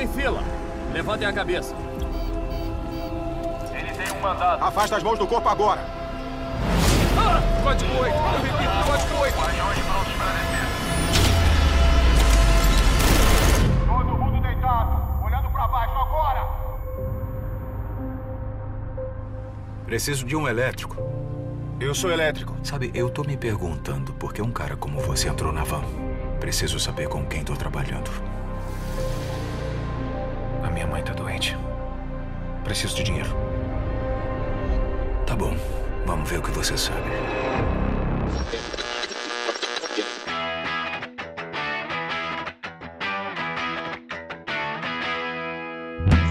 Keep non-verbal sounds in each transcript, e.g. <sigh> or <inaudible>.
em fila. Levantem a cabeça. Ele tem um mandado. Afasta as mãos do corpo agora. Ah! Código 8. Eu repito, código 8. Guardiões prontos para descer. Todo mundo deitado. Olhando para baixo agora. Preciso de um elétrico. Eu sou elétrico. Sabe, eu tô me perguntando por que um cara como você entrou na van. Preciso saber com quem tô trabalhando. Preciso de dinheiro. Tá bom. Vamos ver o que você sabe.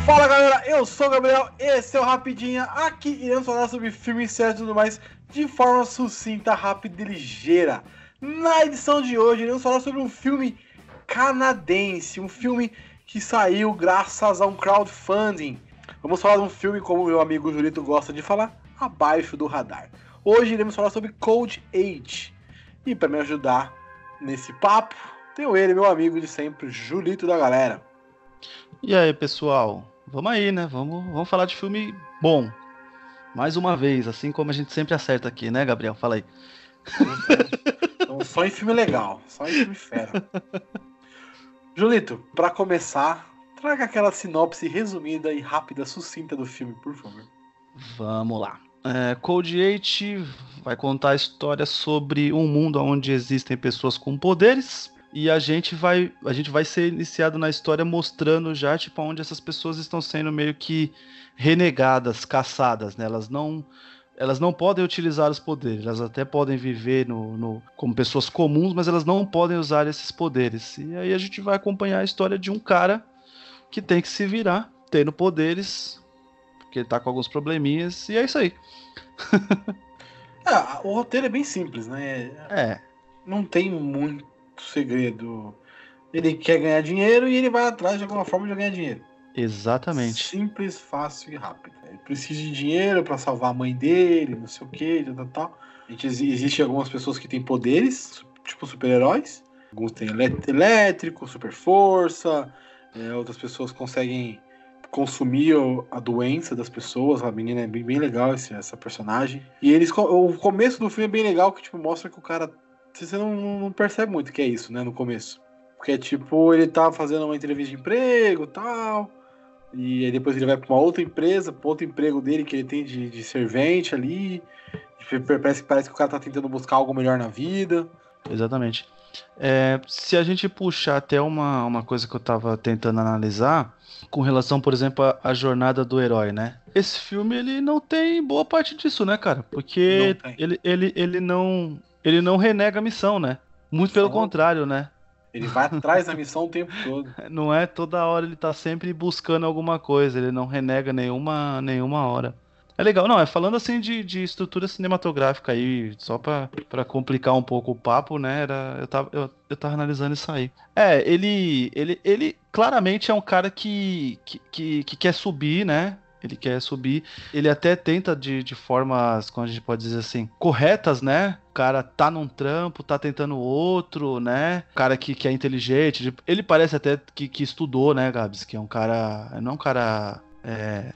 Fala galera, eu sou o Gabriel, esse é o Rapidinha. Aqui iremos falar sobre filmes, séries e tudo mais de forma sucinta, rápida e ligeira. Na edição de hoje, iremos falar sobre um filme canadense, um filme que saiu graças a um crowdfunding. Vamos falar de um filme, como meu amigo Julito gosta de falar, abaixo do radar. Hoje iremos falar sobre Cold Age. E para me ajudar nesse papo, tenho ele, meu amigo de sempre, Julito da galera. E aí, pessoal? Vamos aí, né? Vamos, vamos falar de filme bom. Mais uma vez, assim como a gente sempre acerta aqui, né, Gabriel? Fala aí. Então, só em filme legal, só em filme fera. <laughs> Julito, para começar, traga aquela sinopse resumida e rápida, sucinta do filme, por favor. Vamos lá. É, Code 8 vai contar a história sobre um mundo onde existem pessoas com poderes e a gente vai a gente vai ser iniciado na história mostrando já tipo onde essas pessoas estão sendo meio que renegadas, caçadas, né? Elas não elas não podem utilizar os poderes, elas até podem viver no, no, como pessoas comuns, mas elas não podem usar esses poderes. E aí a gente vai acompanhar a história de um cara que tem que se virar, tendo poderes, porque ele tá com alguns probleminhas, e é isso aí. Ah, <laughs> o roteiro é bem simples, né? É, Não tem muito segredo. Ele quer ganhar dinheiro e ele vai atrás de alguma forma de ganhar dinheiro. exatamente. Simples, fácil e rápido. Ele precisa de dinheiro para salvar a mãe dele, não sei o que, tal, tal, tal. A gente, existe algumas pessoas que têm poderes, tipo super-heróis. Alguns têm elé- elétrico, super força. É, outras pessoas conseguem consumir a doença das pessoas. A menina é bem, bem legal, esse, essa personagem. E eles, o começo do filme é bem legal, que tipo, mostra que o cara. Você não, não percebe muito que é isso, né, no começo. Porque, tipo, ele tá fazendo uma entrevista de emprego tal. E aí depois ele vai pra uma outra empresa, pra outro emprego dele que ele tem de, de servente ali. E Parece, parece que o cara tá tentando buscar algo melhor na vida. Exatamente. É, se a gente puxar até uma, uma coisa que eu tava tentando analisar, com relação, por exemplo, à, jornada do herói, né? Esse filme, ele não tem boa parte disso, né, cara? Porque ele, ele, ele, não, ele não renega a missão, né? Muito pelo contrário, né? Ele vai atrás da missão o tempo todo. <laughs> Não é toda hora ele tá sempre buscando alguma coisa, ele não renega nenhuma, nenhuma hora. É legal, não, é falando assim de, de estrutura cinematográfica aí, só pra complicar um pouco o papo, né? Era, eu, tava, eu, eu tava analisando isso aí. É, ele, ele, ele claramente é um cara que, que, que, que quer subir, né? Ele quer subir. Ele até tenta de, de formas, como a gente pode dizer assim, corretas, né? O cara tá num trampo, tá tentando outro, né? O cara que, que é inteligente. de- Ele parece até que, que estudou, né, Gabs? Que é um cara. Não é um cara. é,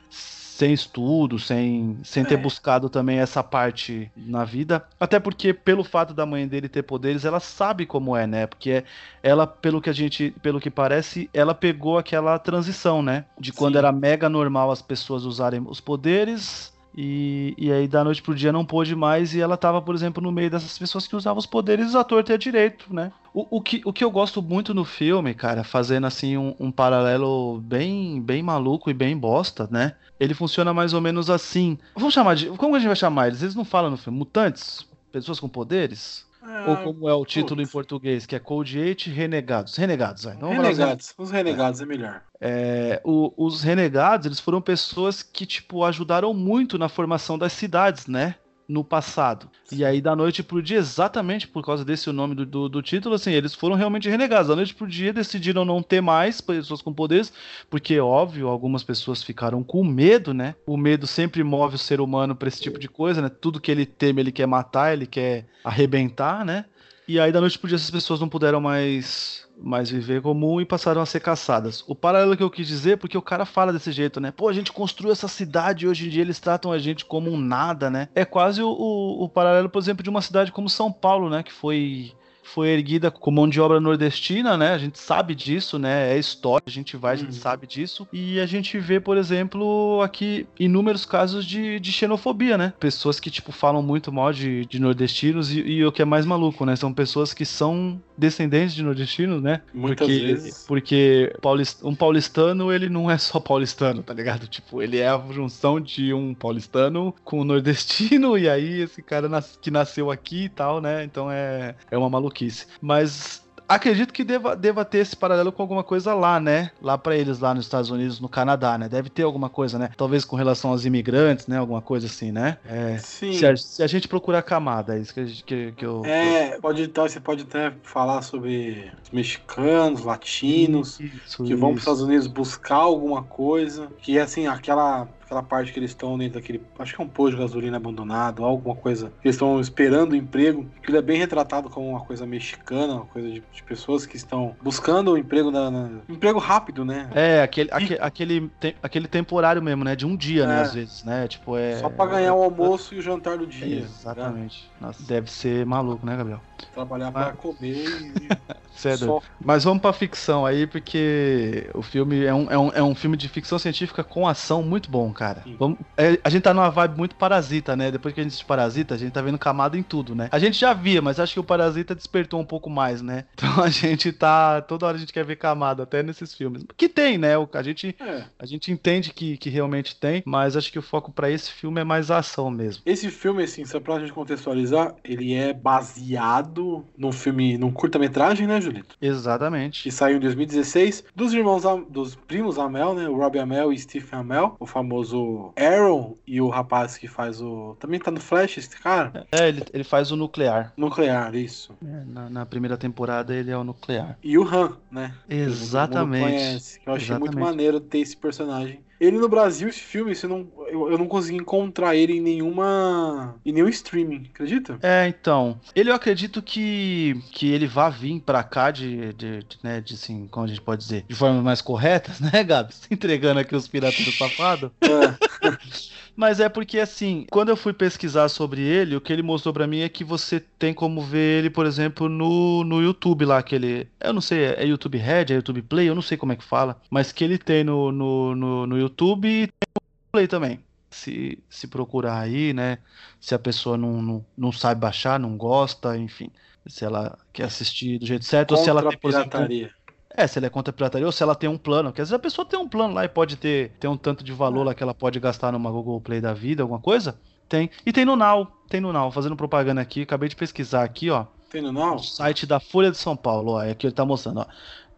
sem estudo, sem, sem ter É. buscado também essa parte na vida. Até porque, pelo fato da mãe dele ter poderes, ela sabe como é, né? Porque é- ela, pelo que a gente, pelo que parece, ela pegou aquela transição, né? De quando Sim. era mega normal as pessoas usarem os poderes. E, e aí, da noite pro dia, não pôde mais. E ela tava, por exemplo, no meio dessas pessoas que usavam os poderes torta e à direito, né? O, o, que, o que eu gosto muito no filme, cara, fazendo assim um, um paralelo bem, bem maluco e bem bosta, né? Ele funciona mais ou menos assim. Vamos chamar de. Como a gente vai chamar eles? Eles não falam no filme. Mutantes? Pessoas com poderes? Ou como é o título em putz. português, que é Code 8 Renegados. Renegados, vai. Vamos Renegados. Os renegados é melhor. é, o- os renegados, eles foram pessoas que, tipo, ajudaram muito na formação das cidades, né? No passado. E aí, da noite pro dia, exatamente por causa desse nome do, do, do título, assim, eles foram realmente renegados. Da noite pro dia, decidiram não ter mais pessoas com poderes, porque, óbvio, algumas pessoas ficaram com medo, né? O medo sempre move o ser humano pra esse tipo de coisa, né? Tudo que ele teme, ele quer matar, ele quer arrebentar, né? E aí da noite pro dia essas pessoas não puderam mais mais viver comum e passaram a ser caçadas. O paralelo que eu quis dizer, porque o cara fala desse jeito, né? Pô, a gente construiu essa cidade e hoje em dia eles tratam a gente como um nada, né? É quase o, o, o paralelo, por exemplo, de uma cidade como São Paulo, né? Que foi foi erguida com mão de obra nordestina, né? A gente sabe disso, né? É história, a gente vai, a gente Uhum. sabe disso. E a gente vê, por exemplo, aqui inúmeros casos de, de xenofobia, né? Pessoas que, tipo, falam muito mal de, de nordestinos e, e o que é mais maluco, né? São pessoas que são descendentes de nordestinos, né? Muitas porque, vezes. Porque paulist- um paulistano, ele não é só paulistano, tá ligado? Tipo, ele é a junção de um paulistano com um nordestino, <laughs> e aí esse cara nas- que nasceu aqui e tal, né? Então é, é uma maluquice. Mas. Acredito que deva, deva ter esse paralelo com alguma coisa lá, né? Lá pra eles, lá nos Estados Unidos, no Canadá, né? Deve ter alguma coisa, né? Talvez com relação aos imigrantes, né? Alguma coisa assim, né? É, Sim. se, a, se a gente procurar camada, é isso que, a gente- que, que eu. É, pode então, você pode até falar sobre os mexicanos, latinos, Isso, que vão para os isso. Estados Unidos buscar alguma coisa, que é assim, aquela aquela parte que eles estão dentro daquele, acho que é um posto de gasolina abandonado, alguma coisa, que eles estão esperando o emprego, que ele é bem retratado como uma coisa mexicana, uma coisa de, de pessoas que estão buscando o emprego na, na- emprego rápido, né? É, aquele, aque- aquele, te- aquele temporário mesmo, né? De um dia, né? É. Às vezes, né? Tipo, é. Só para ganhar o almoço e o jantar do dia. né? Exatamente. Nossa, deve ser maluco, né, Gabriel? Trabalhar Ah. para comer é e <laughs> doido. só Mas vamos pra ficção aí, porque o filme é um, é um, é um filme de ficção científica com ação muito bom, cara. Vamos- é, a gente tá numa vibe muito parasita, né? Depois que a gente assiste Parasita, a gente tá vendo camada em tudo, né? A gente já via, mas acho que o Parasita despertou um pouco mais, né? <laughs> Então a gente tá. Toda hora a gente quer ver camada, até nesses filmes. Que tem, né? O- A gente, É. a gente entende que, que realmente tem, mas acho que o foco pra esse filme é mais a ação mesmo. Esse filme, assim, só pra gente contextualizar, ele é baseado num filme, num curta-metragem, né, Julito? Exatamente. Que saiu em 2016, dos irmãos, dos primos Amel, né? O Robbie Amel e Stephen Amel, o famoso Aaron e o rapaz que faz o. Também tá no Flash, esse cara? É, ele, ele faz o nuclear. Nuclear, isso. É, na, na primeira temporada ele é o nuclear. E o Han, né? Exatamente. Conhece. Eu achei muito Exatamente. maneiro ter esse personagem. Ele no Brasil, esse filme, você não, eu, eu não consegui encontrar ele em nenhuma. em nenhum streaming, acredita? É, então. Ele eu acredito que, que ele vá vir pra cá de, de, de, né, de assim, como a gente pode dizer, de formas mais corretas, <laughs> né, Gabs? Entregando aqui os piratas do safado. É. <laughs> Mas é porque, assim, quando eu fui pesquisar sobre ele, o que ele mostrou pra mim é que você tem como ver ele, por exemplo, no, no YouTube lá, que ele. Eu não sei, é YouTube Red, é YouTube Play, eu não sei como é que fala, mas que ele tem no, no, no, no YouTube e tem no Play também. Se, se procurar aí, né? Se a pessoa não, não, não sabe baixar, não gosta, enfim. Se ela quer assistir do jeito certo, ou se ela Contra tem, a por exemplo, pirataria. É, se ela é contra a pirataria ou se ela tem um plano. Porque às vezes a pessoa tem um plano lá e pode ter, ter um tanto de valor lá que ela pode gastar numa Google Play da vida, alguma coisa. Tem. E tem no Now. Tem no Now. Fazendo propaganda aqui. Acabei de pesquisar aqui, ó. Tem no não? O site da Folha de São Paulo, ó. É que ele tá mostrando, ó.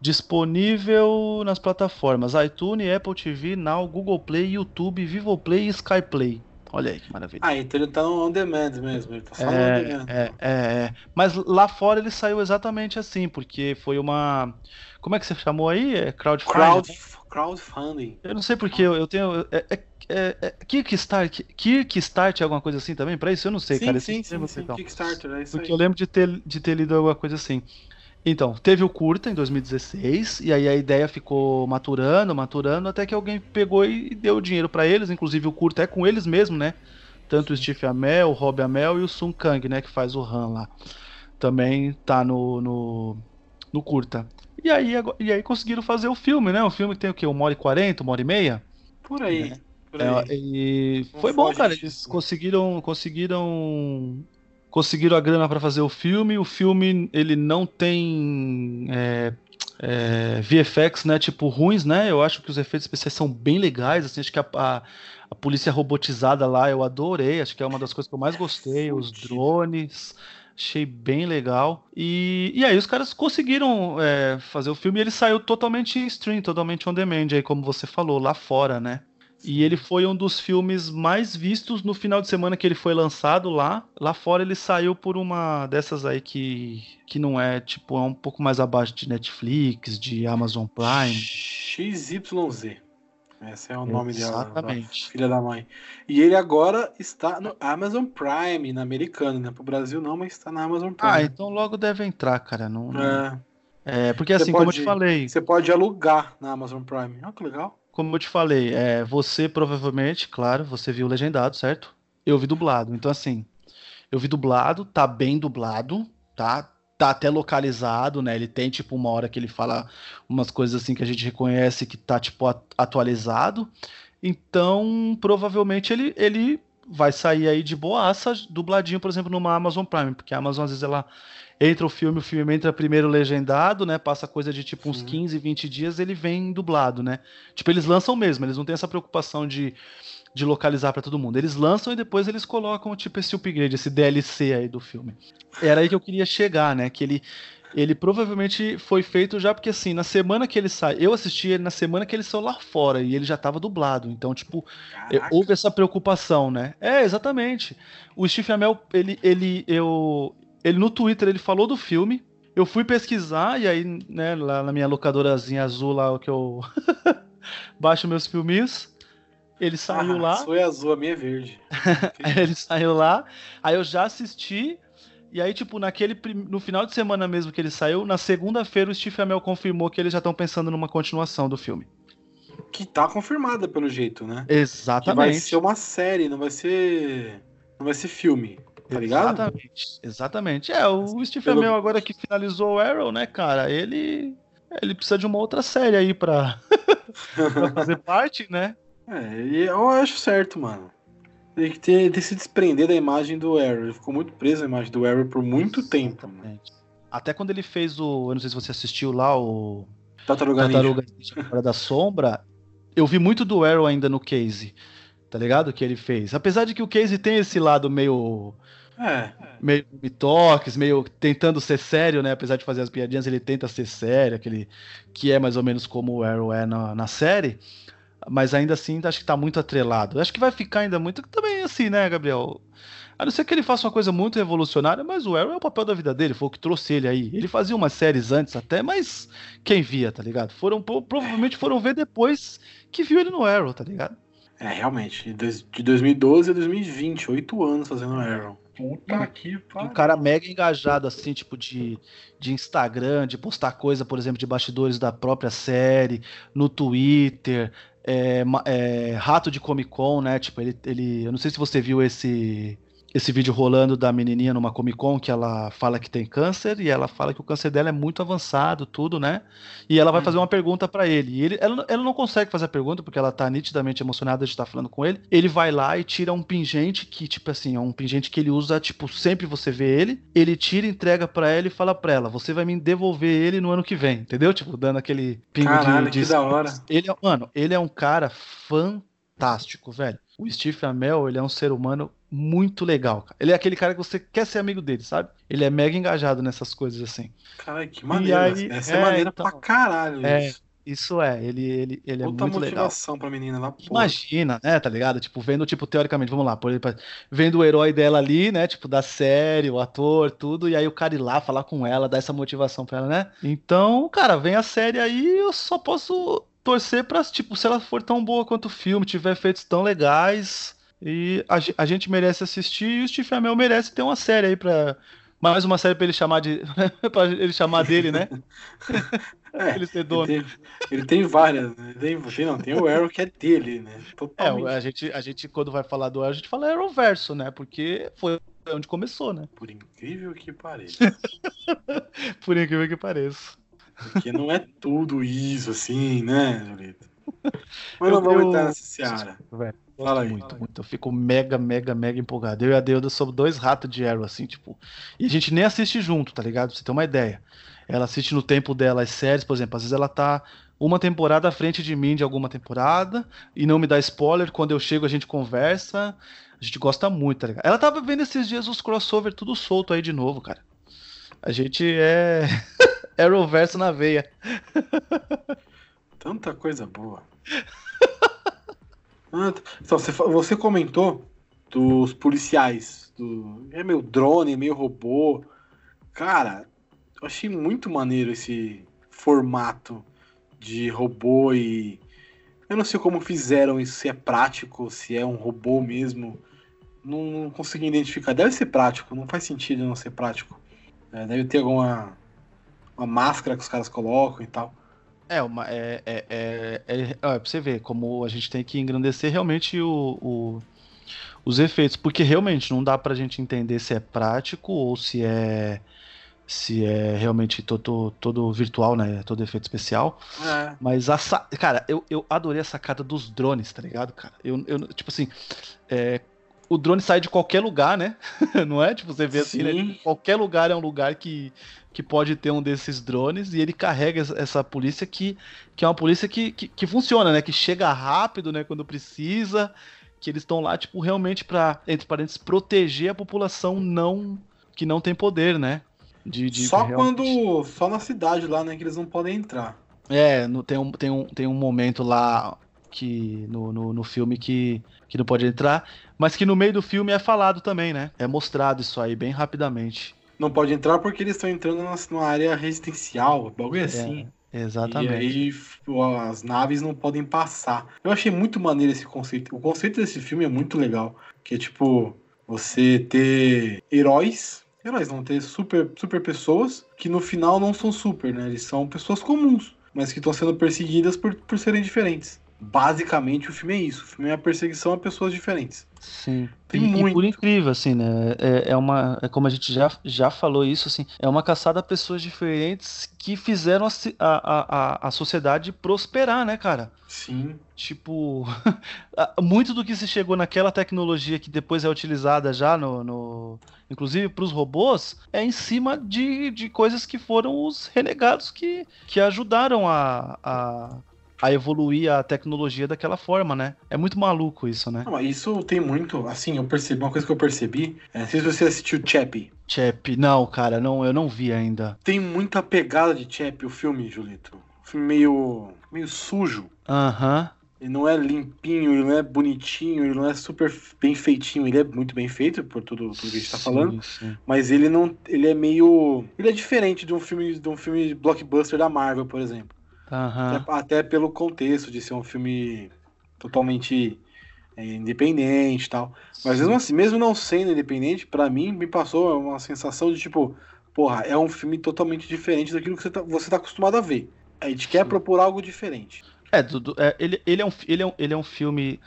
Disponível nas plataformas iTunes, Apple TV, Now, Google Play, YouTube, Vivo Play e Sky Play. Olha aí que maravilha. Ah, então ele tá no on demand mesmo. Ele tá só no on É, demand. é, é, é. Mas lá fora ele saiu exatamente assim, porque foi uma. Como é que você chamou aí? É crowdfunding? Crowd, né? crowdfunding. Eu não sei porque eu, eu tenho. É, é, é, é Kickstart, Kickstart é alguma coisa assim também? Pra isso eu não sei, sim, cara. sim, termo sim, sim. então. Kickstarter, é isso Porque aí. eu lembro de ter, de ter lido alguma coisa assim. Então, teve o curta em 2016, e aí a ideia ficou maturando, maturando, até que alguém pegou e deu dinheiro pra eles, inclusive o curta é com eles mesmo, né? Tanto o Steve Amell, o Rob Amell e o Sun Kang, né, que faz o Han lá. Também tá no, no, no curta. E aí, e aí conseguiram fazer o filme, né? O filme tem o quê? Uma hora e quarenta, uma hora e meia? Por aí. Por É, aí. e Não foi bom, cara. Eles conseguiram, conseguiram, conseguiram a grana pra fazer o filme. O filme ele não tem é, é, VFX, né? Tipo ruins, né? Eu acho que os efeitos especiais são bem legais. Assim, acho que a, a, a polícia robotizada lá eu adorei. Acho que é uma das coisas que eu mais gostei. Os drones. Achei bem legal. E, e aí os caras conseguiram é, fazer o filme e ele saiu totalmente em stream, totalmente on demand, aí como você falou, lá fora, né? E ele foi um dos filmes mais vistos no final de semana que ele foi lançado lá. Lá fora ele saiu por uma dessas aí que, que não é, tipo, é um pouco mais abaixo de Netflix, de Amazon Prime. XYZ. Esse é o nome dela. Exatamente. Filha da mãe. E ele agora está no Amazon Prime, na americana, né? Pro Brasil não, mas está na Amazon Prime. Ah, então logo deve entrar, cara. Não, não- É, É, porque Você assim, como eu pode- te falei, você pode alugar na Amazon Prime. Olha que legal. como eu te falei, é, você provavelmente, claro, você viu legendado, certo? Eu vi dublado. Então, assim, eu vi dublado, tá bem dublado, tá? Tá até localizado, né? Ele tem, tipo, uma hora que ele fala umas coisas assim que a gente reconhece que tá, tipo, at- atualizado. Então, provavelmente ele, ele vai sair aí de boaça, dubladinho, por exemplo, numa Amazon Prime, porque a Amazon, às vezes, ela entra o filme, o filme entra primeiro legendado, né? Passa coisa de, tipo, uns Sim. 15, 20 dias, ele vem dublado, né? Tipo, eles lançam mesmo, eles não têm essa preocupação de, de localizar pra todo mundo. Eles lançam e depois eles colocam, tipo, esse upgrade, esse DLC aí do filme. Era aí que eu queria chegar, né? Que ele, ele provavelmente foi feito já porque, assim, na semana que ele sai, eu assisti ele na semana que ele saiu lá fora e ele já tava dublado. Então, tipo, Caraca. houve essa preocupação, né? É, exatamente. O Steve Amell, ele, ele, eu, ele no Twitter, ele falou do filme. Eu fui pesquisar e aí, né, lá na minha locadorazinha azul lá que eu <laughs> baixo meus filminhos, ele saiu Ah, lá. Sua é azul, a minha é verde. <laughs> Ele saiu lá, aí eu já assisti, e aí, tipo, naquele no final de semana mesmo que ele saiu, na segunda-feira o Steve Amell confirmou que eles já estão pensando numa continuação do filme. Que tá confirmada pelo jeito, né? Que vai Exatamente. ser uma série, não vai ser. Não vai ser filme. Tá ligado? Exatamente. Exatamente. É, o Steve Pelo- Amell agora que finalizou o Arrow, né, cara, ele ele precisa de uma outra série aí pra, <laughs> pra fazer <laughs> parte, né? É, eu acho certo, mano. Tem que ter, ter se desprender da imagem do Arrow. Ele ficou muito preso à imagem do Arrow por muito tempo. Mano. Exatamente. Até quando ele fez o, eu não sei se você assistiu lá o Tartaruga Ninja. Tartaruga Ninja da Sombra, eu vi muito do Arrow ainda no Case. Tá ligado? Que ele fez. Apesar de que o Case tem esse lado meio. É, meio mitoques, meio tentando ser sério, né? Apesar de fazer as piadinhas, ele tenta ser sério, aquele que é mais ou menos como o Arrow é na, na série. Mas ainda assim, acho que tá muito atrelado. Acho que vai ficar ainda muito. Também assim, né, Gabriel? A não ser que ele faça uma coisa muito revolucionária, mas o Arrow é o papel da vida dele, foi o que trouxe ele aí. Ele fazia umas séries antes até, mas quem via, tá ligado? Foram, pro- provavelmente foram ver depois que viu ele no Arrow, tá ligado? é, realmente. De dois- de 2012 a 2020, oito anos fazendo Arrow. Puta que Um cara mega engajado, assim, tipo, de, de Instagram, de postar coisa, por exemplo, de bastidores da própria série, no Twitter, é, é, rato de Comic Con, né? Tipo, ele, ele. Eu não sei se você viu esse. Esse vídeo rolando da menininha numa Comic Con que ela fala que tem câncer e ela fala que o câncer dela é muito avançado, tudo, né? E ela vai fazer uma pergunta pra ele. E ele, ela, ela não consegue fazer a pergunta porque ela tá nitidamente emocionada de estar falando com ele. Ele vai lá e tira um pingente que, tipo assim, é um pingente que ele usa, tipo, sempre você vê ele. Ele tira, entrega pra ela e fala pra ela: Você vai me devolver ele no ano que vem, entendeu? Tipo, dando aquele pingo Caralho, de, de que da hora. ele é, mano, ele é um cara fantástico, velho. O Steve Amell, ele é um ser humano muito legal, cara. Ele é aquele cara que você quer ser amigo dele, sabe? Ele é mega engajado nessas coisas assim. Caralho, que maneiro. aí- Essa é, é, maneira então. pra caralho. É, isso. Isso é, ele, ele, ele é muito legal. motivação pra menina lá. porra. Imagina, né, tá ligado? Tipo, vendo, tipo, teoricamente, vamos lá, por exemplo, vendo o herói dela ali, né, tipo, da série, o ator, tudo, e aí o cara ir lá falar com ela, dar essa motivação pra ela, né? Então, cara, vem a série aí, eu só posso torcer pra, tipo, se ela for tão boa quanto o filme, tiver efeitos tão legais, e a, a gente merece assistir, e o Steve Amell merece ter uma série aí pra... Mais uma série pra ele chamar de... <laughs> pra ele chamar dele, né? <laughs> É, <laughs> ele ser ele, dono. tem, ele tem várias. Né? Tem, não, tem o Arrow que é dele, né? É, Totalmente. a gente, a gente, quando vai falar do Arrow, a gente fala Arrowverso, né? Porque foi onde começou, né? Por incrível que pareça. Por incrível que pareça. Porque não é tudo isso assim, né, Julito? Mas Eu- não vamos eu- entrar nessa seara. Velho, Fala aí. muito, muito. Eu fico mega, mega, mega empolgado. Eu e a Deuda somos dois ratos de Arrow, assim, tipo. E a gente nem assiste junto, tá ligado? Pra você ter uma ideia. Ela assiste no tempo dela as séries, por exemplo, às vezes ela tá uma temporada à frente de mim de alguma temporada e não me dá spoiler. Quando eu chego, a gente conversa. A gente gosta muito, tá ligado? Ela tava vendo esses dias os crossover tudo solto aí de novo, cara. A gente é. <laughs> Arrowverso na veia. Tanta coisa boa. Então, você, você comentou dos policiais. Do, é meio drone, meio robô. Cara, eu achei muito maneiro esse formato de robô e Eu não sei como fizeram isso, se é prático, se é um robô mesmo. Não, não consegui identificar. Deve ser prático, não faz sentido não ser prático. É, deve ter alguma uma máscara que os caras colocam e tal. É, uma, é, é, é, é, é, pra você ver como a gente tem que engrandecer realmente o, o- os efeitos, porque realmente não dá pra gente entender se é prático ou se é se é realmente todo, todo virtual, né? Todo efeito especial. É. Mas a cara, eu, eu adorei a sacada dos drones, tá ligado, cara? Eu, eu tipo assim, é, o drone sai de qualquer lugar, né? <laughs> Não é? Tipo, você vê assim, né? Sim. Qualquer lugar é um lugar que, que pode ter um desses drones e ele carrega essa- polícia que, que é uma polícia que, que, que funciona, né? Que chega rápido, né? Quando precisa, que eles estão lá, tipo, realmente pra, entre parênteses, proteger a população não que não tem poder, né? De, de Só realmente- quando. Só na cidade lá, né, que eles não podem entrar. É, no- tem, um, tem, um, tem um momento lá que no, no, no filme que, que não pode entrar, mas que no meio do filme é falado também, né? É mostrado isso aí bem rapidamente. Não pode entrar porque eles estão entrando na- numa área residencial, bagulho assim. Exatamente. E aí as naves não podem passar. Eu achei muito maneiro esse conceito. O conceito desse filme é muito legal. Que é tipo, você ter heróis. Heróis não ter super, super pessoas que no final não são super, né? Eles são pessoas comuns, mas que estão sendo perseguidas por, por serem diferentes. Basicamente o filme é isso. O filme é a perseguição a pessoas diferentes. Sim. Tem e, e muito. por incrível, assim, né? É, é uma. É como a gente já, já falou isso, assim, é uma caçada a pessoas diferentes que fizeram a, a, a, a sociedade prosperar, né, cara? Sim. Tipo, <laughs> muito do que se chegou naquela tecnologia que depois é utilizada já no, no- inclusive para os robôs, é em cima de, de coisas que foram os renegados que, que ajudaram a, a, a evoluir a tecnologia daquela forma, né? É muito maluco isso, né? Não, isso tem muito. Assim, eu percebi. Uma coisa que eu percebi. É, não sei se você assistiu Chappie. Chap, não, cara, não, eu não vi ainda. Tem muita pegada de Chappie o filme, Julito. Um filme meio. meio sujo. Aham. Ele não é limpinho, ele não é bonitinho, ele não é super bem feitinho. Ele é muito bem feito, por tudo, tudo que a gente tá Sim, falando. sim. Mas ele não. Ele é meio. Ele é diferente de um filme de um filme blockbuster da Marvel, por exemplo. Aham. Até, até pelo contexto de ser um filme totalmente é, independente e tal. Mas mesmo assim, mesmo não sendo independente, pra mim me passou uma sensação de tipo, porra, é um filme totalmente diferente daquilo que você tá, você tá acostumado a ver. A gente quer propor algo diferente. É, Dudu, é, ele, ele, é um, ele, é um, ele é um filme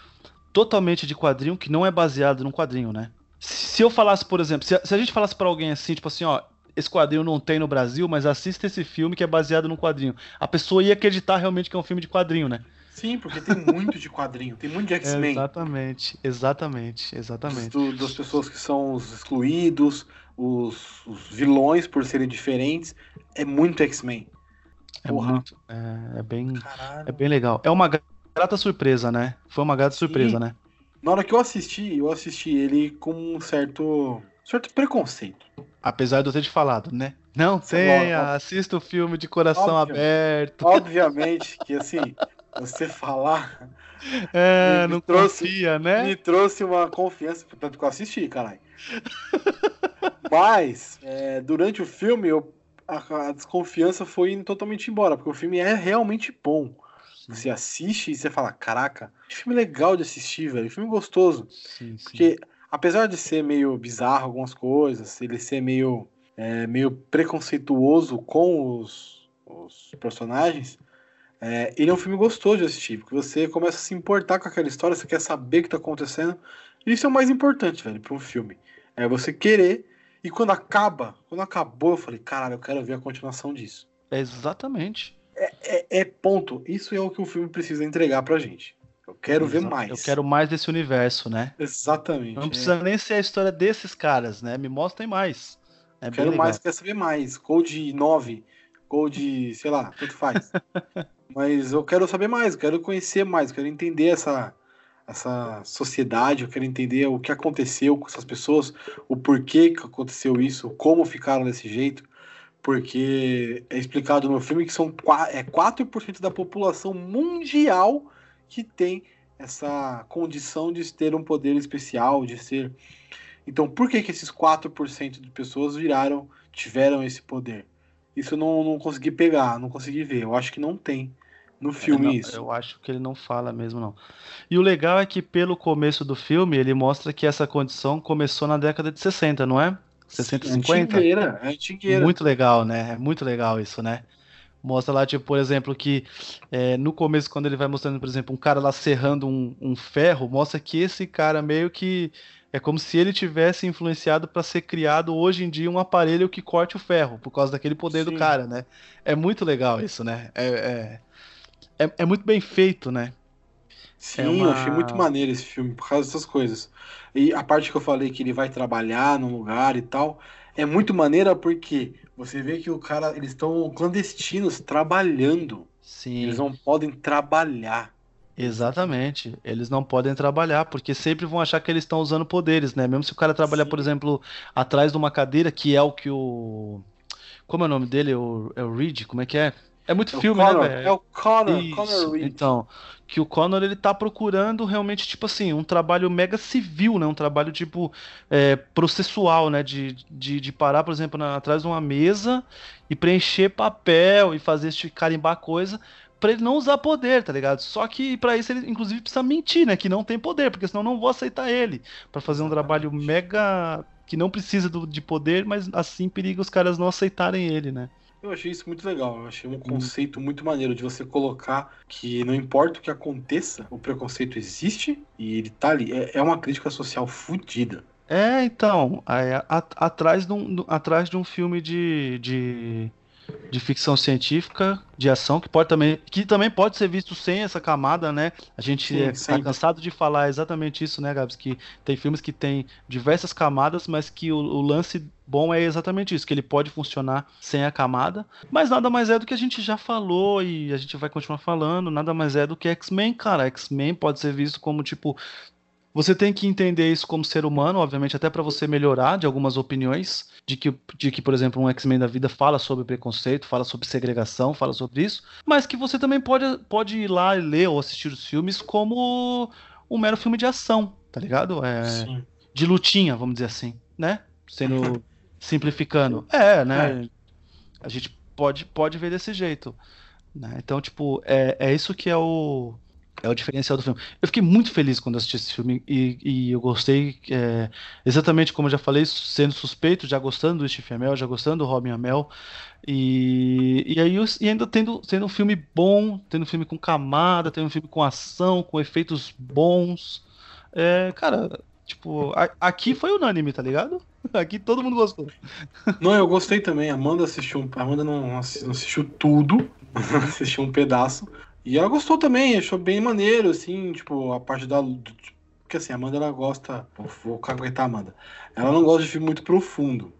totalmente de quadrinho que não é baseado num quadrinho, né? Se eu falasse, por exemplo, se a, se a gente falasse pra alguém assim, tipo assim, ó, esse quadrinho não tem no Brasil, mas assista esse filme que é baseado num quadrinho. A pessoa ia acreditar realmente que é um filme de quadrinho, né? Sim, porque tem muito de quadrinho, tem muito de <laughs> X-Men. exatamente, exatamente, exatamente. do- das pessoas que são os excluídos, os, os vilões por serem diferentes. É muito X-Men. É porra. muito, é, é bem, Caralho. é bem legal. É uma grata surpresa, né? Foi uma grata surpresa, né? Na hora que eu assisti, eu assisti ele com um certo, certo preconceito. Apesar de eu ter te falado, né? Não Sim, tenha, assista o filme de coração Óbvio. aberto. Obviamente que assim, você falar É, Me não trouxe- confia, né? me trouxe uma confiança, tanto que eu assisti, caralho. Mas, é, durante o filme, eu, a, a desconfiança foi totalmente embora, porque o filme é realmente bom. Você assiste e você fala, caraca, que filme legal de assistir, velho, que filme gostoso. Sim, sim. Apesar de ser meio bizarro algumas coisas, ele ser meio, é, meio preconceituoso com os, os personagens, é, ele é um filme gostoso de assistir, porque você começa a se importar com aquela história, você quer saber o que tá acontecendo. E isso é o mais importante, velho, pra um filme. É você querer, e quando acaba, quando acabou, eu falei, caralho, eu quero ver a continuação disso. Exatamente. É, é ponto. Isso é o que o filme precisa entregar pra gente. Eu quero ver Exa- mais. Eu quero mais desse universo, né? Exatamente. Não é. precisa nem ser a história desses caras, né? Me mostrem mais. É bem Quero legal. mais, quero saber mais. Code 9, Code, sei lá, tanto faz. <laughs> Mas eu quero saber mais, eu quero conhecer mais, eu quero entender essa, essa sociedade, eu quero entender o que aconteceu com essas pessoas, o porquê que aconteceu isso, como ficaram desse jeito. Porque é explicado no filme que são é 4% da população mundial que tem essa condição de ter um poder especial, de ser então, por que, que esses 4% de pessoas viraram, tiveram esse poder? Isso eu não, não consegui pegar, não consegui ver. Eu acho que não tem no filme É, não, isso. Eu acho que ele não fala mesmo, não. E o legal é que pelo começo do filme, ele mostra que essa condição começou na década de 60, não é? 60, Sim, 50? Antigueira, é antigueira. Muito legal, né? É muito legal isso, né? Mostra lá, tipo, por exemplo, que é, no começo, quando ele vai mostrando, por exemplo, um cara lá serrando um, um ferro, mostra que esse cara meio que é como se ele tivesse influenciado para ser criado hoje em dia um aparelho que corte o ferro, por causa daquele poder do Sim. cara, né? É muito legal isso, né? É, é, é, é muito bem feito, né? Sim, É eu uma- achei muito maneiro esse filme por causa dessas coisas. E a parte que eu falei que ele vai trabalhar num lugar e tal, é muito maneira porque você vê que o cara, eles estão clandestinos trabalhando. Sim. Eles não podem trabalhar. Exatamente. Eles não podem trabalhar, porque sempre vão achar que eles estão usando poderes, né? Mesmo se o cara trabalhar, Sim. por exemplo, atrás de uma cadeira, que é o que o. Como é o nome dele? O, é o Reed? Como é que é? É muito É filme, Connor, né, velho? é o Connor, Isso, Connor Reed. Então, que o Connor ele tá procurando realmente, tipo assim, um trabalho mega civil, né? Um trabalho, tipo, é, processual, né? De, de, de parar, por exemplo, na- atrás de uma mesa e preencher papel e fazer este carimbar coisa pra ele não usar poder, tá ligado? Só que pra isso ele, inclusive, precisa mentir, né? Que não tem poder, porque senão eu não vou aceitar ele Pra fazer um trabalho mega que não precisa do- de poder, mas assim periga os caras não aceitarem ele, né? Eu achei isso muito legal. Eu achei um Hum. conceito muito maneiro de você colocar que não importa o que aconteça, o preconceito existe e ele tá ali. É, é uma crítica social fodida. É, então, a- atrás de um, atrás de um filme de, de, de ficção científica, de ação, que pode também, que também pode ser visto sem essa camada, né? A gente Sim, é, tá cansado de falar exatamente isso, né, Gabs? Que tem filmes que tem diversas camadas, mas que o, o lance bom é exatamente isso, que ele pode funcionar sem a camada, mas nada mais é do que a gente já falou e a gente vai continuar falando, nada mais é do que X-Men, cara. X-Men pode ser visto como, tipo, você tem que entender isso como ser humano, obviamente, até para você melhorar de algumas opiniões, de que, de que, por exemplo, um X-Men da vida fala sobre preconceito, fala sobre segregação, fala sobre isso, mas que você também pode, pode ir lá e ler ou assistir os filmes como um mero filme de ação, tá ligado? É, Sim. de lutinha, vamos dizer assim, né? Sendo <laughs> simplificando. É, né? A gente pode, pode ver desse jeito. né? Então, tipo, é, é isso que é o, é o diferencial do filme. Eu fiquei muito feliz quando assisti esse filme e, e eu gostei, é, exatamente como eu já falei, sendo suspeito, já gostando do Stephen Amell, já gostando do Robin Amell. E, e aí e ainda tendo, tendo um filme bom, tendo um filme com camada, tendo um filme com ação, com efeitos bons. É, cara, tipo, a- aqui foi unânime, tá ligado? <laughs> Aqui todo mundo gostou. Não, eu gostei também. Amanda assistiu. Amanda não, não assistiu tudo, <laughs> assistiu um pedaço. E ela gostou também, achou bem maneiro, assim, tipo, a parte da. do- Porque assim, a Amanda ela gosta. Vou, caguetar a Amanda. Ela não gosta de filme muito profundo.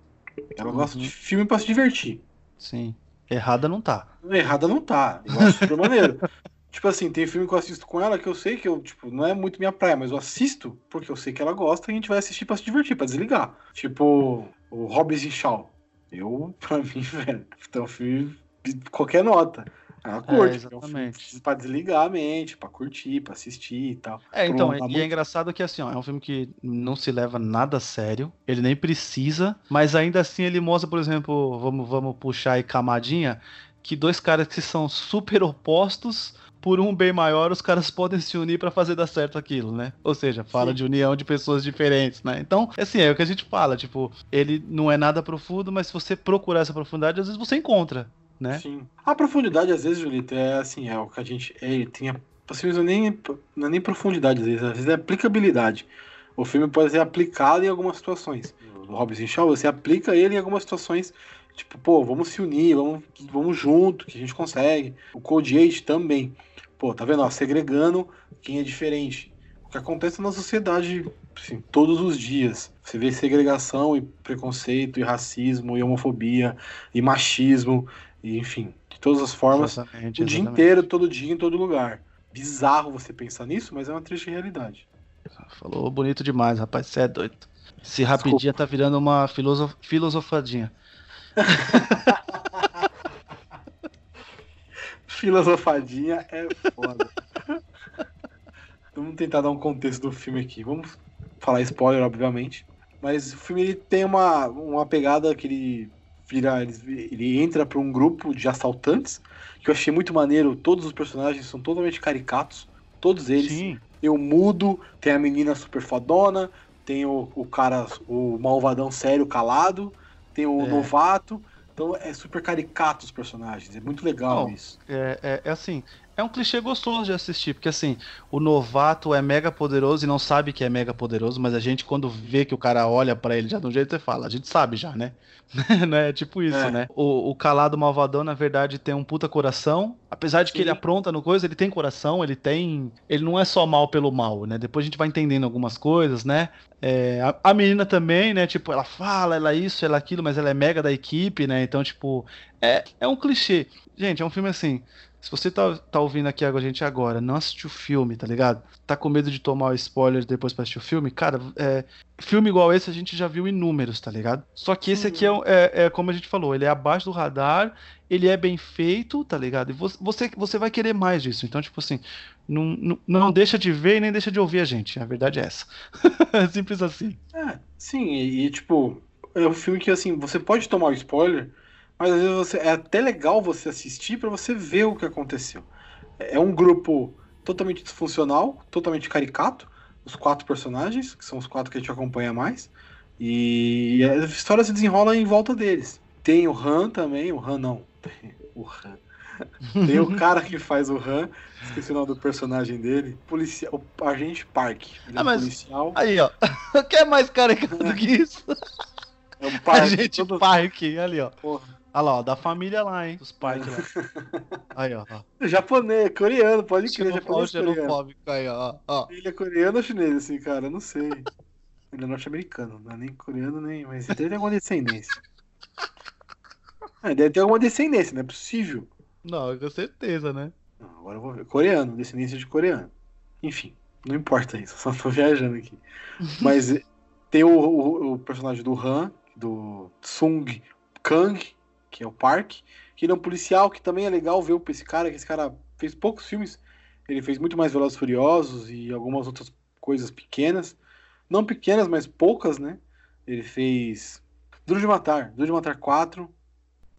Ela gosta Uhum. de filme pra se divertir. Sim. Errada não tá. Errada não tá. Eu acho super maneiro. <laughs> Tipo assim, tem filme que eu assisto com ela que eu sei que eu, tipo, não é muito minha praia, mas eu assisto porque eu sei que ela gosta e a gente vai assistir pra se divertir, pra desligar. Tipo, o Hobbs e Shaw. Eu, <laughs> pra mim, velho, então filme de qualquer nota. Ela curte, é, um filme exatamente. pra desligar a mente, pra curtir, pra assistir e tal. É, então, tá e muito- é engraçado que assim, ó, é um filme que não se leva nada a sério, ele nem precisa, mas ainda assim ele mostra, por exemplo, vamos, vamos puxar aí camadinha, que dois caras que são super opostos, por um bem maior, os caras podem se unir pra fazer dar certo aquilo, né? Ou seja, fala Sim. de união de pessoas diferentes, né? Então, assim, é o que a gente fala, tipo, ele não é nada profundo, mas se você procurar essa profundidade, às vezes você encontra, né? Sim. A profundidade, às vezes, Julito, é assim, é o que a gente. É, tem a, vezes, não é nem, não é nem profundidade, às vezes, às vezes é aplicabilidade. O filme pode ser aplicado em algumas situações. O Robson Shaw, você aplica ele em algumas situações, tipo, pô, vamos se unir, vamos, vamos junto, que a gente consegue. O Code 8 também. Pô, tá vendo? Ó, segregando quem é diferente. O que acontece na sociedade, assim, todos os dias. Você vê segregação e preconceito, e racismo, e homofobia, e machismo, e, enfim, de todas as formas, Exatamente, o dia exatamente. inteiro, todo dia, em todo lugar. Bizarro você pensar nisso, mas é uma triste realidade. Falou bonito demais, rapaz. Você é doido. Esse rapidinha tá virando uma filosof... filosofadinha. <laughs> Filosofadinha é foda. Vamos tentar dar um contexto do filme aqui. Vamos falar spoiler, obviamente. Mas o filme ele tem uma, uma pegada que ele vira, ele, entra para um grupo de assaltantes, que eu achei muito maneiro. Todos os personagens são totalmente caricatos, todos eles. Sim. Tem o mudo, tem a menina super fodona, tem o, o cara, o malvadão sério calado, tem o É. novato. Então é super caricato os personagens, é muito legal Não, isso. É, é, é assim, é um clichê gostoso de assistir, porque assim, o novato é mega poderoso e não sabe que é mega poderoso, mas a gente, quando vê que o cara olha pra ele já de um jeito, você fala, a gente sabe já, né? <laughs> né? Tipo isso, É. né? O, o calado malvadão, na verdade, tem um puta coração. Apesar de que Sim. ele apronta no coisa, ele tem coração, ele tem. Ele não é só mal pelo mal, né? Depois a gente vai entendendo algumas coisas, né? É, a, a menina também, né? Tipo, ela fala, ela é isso, ela é aquilo, mas ela é mega da equipe, né? Então, tipo, é, é um clichê. Gente, é um filme assim. Se você tá, tá ouvindo aqui a gente agora, não assistiu o filme, tá ligado? Tá com medo de tomar o spoiler depois pra assistir o filme, cara, é, filme igual esse a gente já viu inúmeros, tá ligado? Só que esse aqui é, um- é, é como a gente falou, ele é abaixo do radar, ele é bem feito, tá ligado? E vo- você, você vai querer mais disso. Então, tipo assim, não, não, não deixa de ver e nem deixa de ouvir a gente. A verdade é essa. <laughs> Simples assim. É, sim, e, e, tipo, é um filme que assim, você pode tomar o spoiler, mas às vezes você, é até legal você assistir pra você ver o que aconteceu. É é um grupo totalmente disfuncional, totalmente caricato, os quatro personagens, que são os quatro que a gente acompanha mais, e a história se desenrola em volta deles. Tem o Han também, o Han não, o Han. Tem o <laughs> cara que faz o Han, esqueci o nome do personagem dele, policial, o agente Park. Ele é Ah, um mas- policial. Aí, ó. <laughs> Quer mais caricato do que isso? É um A <laughs> Park, gente todo- Parque, ali, ó. Porra. Olha lá, ó, da família lá, hein? Dos Parque lá. <laughs> Aí, ó. ó. Japonês, coreano, pode crer, japonês coreano. xenofóbico aí, ó. ó. Ele é coreano ou chinês, assim, cara? Eu não sei. Ele é norte-americano, não é nem coreano, nem. Mas ele deve ter alguma descendência. <laughs> É, deve ter alguma descendência, não é possível. Não, com certeza, né? Não, agora eu vou ver. Coreano, descendência de coreano. Enfim, não importa isso, <laughs> só tô viajando aqui. Mas tem o, o- o personagem do Han, do Sung Kang, que é o Park, que ele é um policial que também é legal ver esse cara, que esse cara fez poucos filmes. Ele fez muito mais Velozes e Furiosos e algumas outras coisas pequenas. Não pequenas, mas poucas, né? Ele fez Duro de Matar, Duro de Matar 4.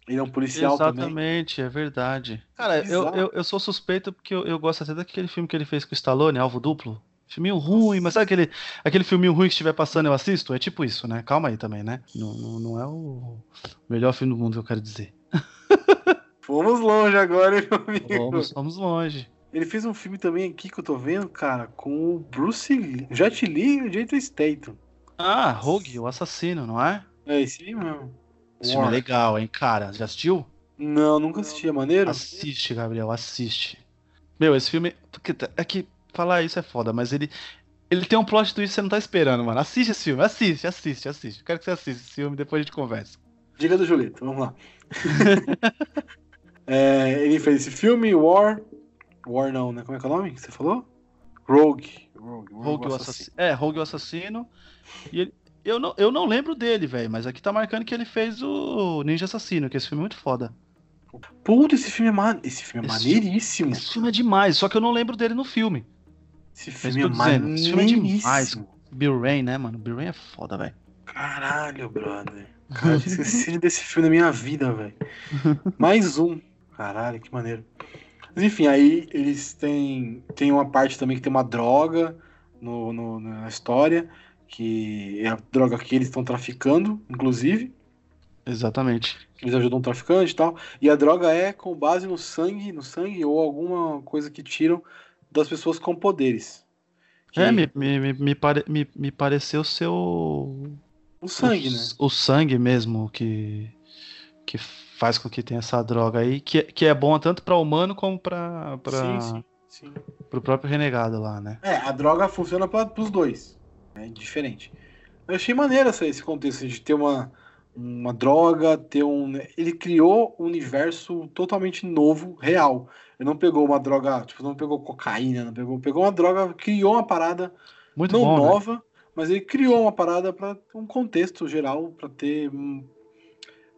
Ele é um policial também. Exatamente, é verdade. Cara, eu, eu, eu sou suspeito porque eu, eu gosto até daquele filme que ele fez com o Stallone, Alvo Duplo. Filminho ruim, mas sabe aquele, aquele filminho ruim que estiver passando eu assisto? É tipo isso, né? Calma aí também, né? Não, não, não é o melhor filme do mundo que eu quero dizer. <laughs> Fomos longe agora, hein, meu amigo? Vamos, vamos longe. Ele fez um filme também aqui que eu tô vendo, cara, com o Bruce Lee, Jet Li e o Jason Statham. Ah, Rogue, o assassino, não é? É esse aí mesmo. Esse filme é legal, hein, cara? Já assistiu? Não, nunca assisti. É maneiro? Assiste, Gabriel, assiste. Meu, esse filme. É que falar isso é foda, mas ele. Ele tem um plot twist que você não tá esperando, mano. Assiste esse filme, assiste, assiste, assiste. Quero que você assista esse filme, depois a gente conversa. Diga do Julito, vamos lá. <laughs> É, ele fez esse filme, War. War não, né? Como é que é o nome que você falou? Rogue. Rogue, Rogue o assassino. É, Rogue o assassino. E ele. Eu não, eu não lembro dele, velho, mas aqui tá marcando que ele fez o Ninja Assassino, que esse filme é muito foda. Puta, esse filme é, ma... esse filme é Esse maneiríssimo. Esse filme é demais, só que eu não lembro dele no filme. Esse Mas filme é dizendo, esse filme é demais. Bill Rain, né, mano? Bill Rain é foda, velho. Caralho, brother. Cara, eu tinha esquecido desse filme na minha vida, velho. <laughs> Mais um. Caralho, que maneiro. Mas enfim, aí eles têm. Tem uma parte também que tem uma droga no, no- na história. Que é a droga que eles estão traficando, inclusive. Exatamente. Eles ajudam o traficante e tal. E a droga é com base no sangue, no sangue ou alguma coisa que tiram das pessoas com poderes. Que- É, me, me, me, pare- me, me pareceu ser o. O sangue, o, né? O sangue mesmo que. Que faz com que tenha essa droga aí. Que, que é bom tanto pra humano como pra. pra Sim, sim, sim. Pro próprio renegado lá, né? É, a droga funciona para os dois. É diferente. Eu achei maneiro essa, esse contexto de ter uma, uma droga, ter um. Ele criou um universo totalmente novo, real. Ele não pegou uma droga, tipo, não pegou cocaína, não pegou, pegou uma droga, criou uma parada Muito não bom. né? nova, mas ele criou uma parada para um contexto geral, para ter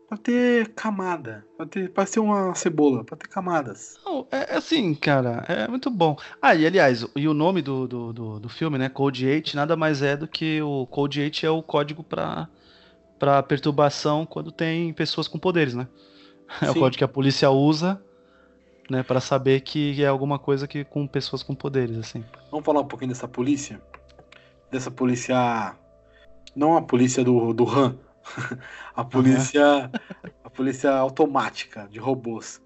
para ter camada, para ter para ser uma cebola, para ter camadas. Não, é é assim, cara, é muito bom. Ah, e aliás, e o nome do, do, do, do filme, né? Code 8, nada mais é do que o Code 8 é o código pra, para perturbação quando tem pessoas com poderes, né? <laughs> É o código que a polícia usa, né, para saber que é alguma coisa que com pessoas com poderes, assim. Vamos falar um pouquinho dessa polícia? Dessa polícia. Não a polícia do, do RAM. <laughs> a polícia. a polícia automática de robôs.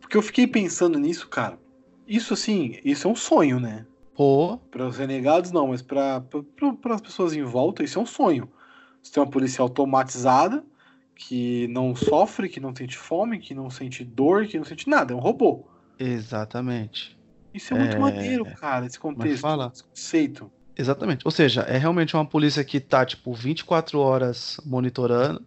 Porque eu fiquei pensando nisso, cara. Isso assim, isso é um sonho, né? Pô, Para os renegados, não, mas para as pessoas em volta, isso é um sonho. Você tem uma polícia automatizada que não sofre, que não sente fome, que não sente dor, que não sente nada. É um robô. exatamente. Isso é muito É, maneiro, cara, esse contexto, fala. esse conceito. Exatamente. Ou seja, é realmente uma polícia que tá, tipo, 24 horas monitorando,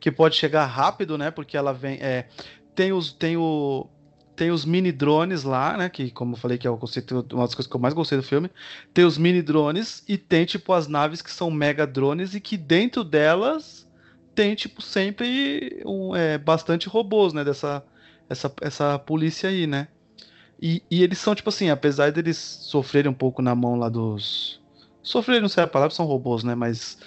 que pode chegar rápido, né? Porque ela vem. É, tem os. Tem o. Tem os mini drones lá, né? Que, como eu falei, que é o conceito, uma das coisas que eu mais gostei do filme. Tem os mini drones e tem, tipo, as naves que são mega drones e que dentro delas tem, tipo, sempre um, é, bastante robôs, né? Dessa essa, essa polícia aí, né? E, e eles são, tipo assim, apesar deles sofrerem um pouco na mão lá dos. Sofrerem, não sei a palavra, são robôs, né? Mas.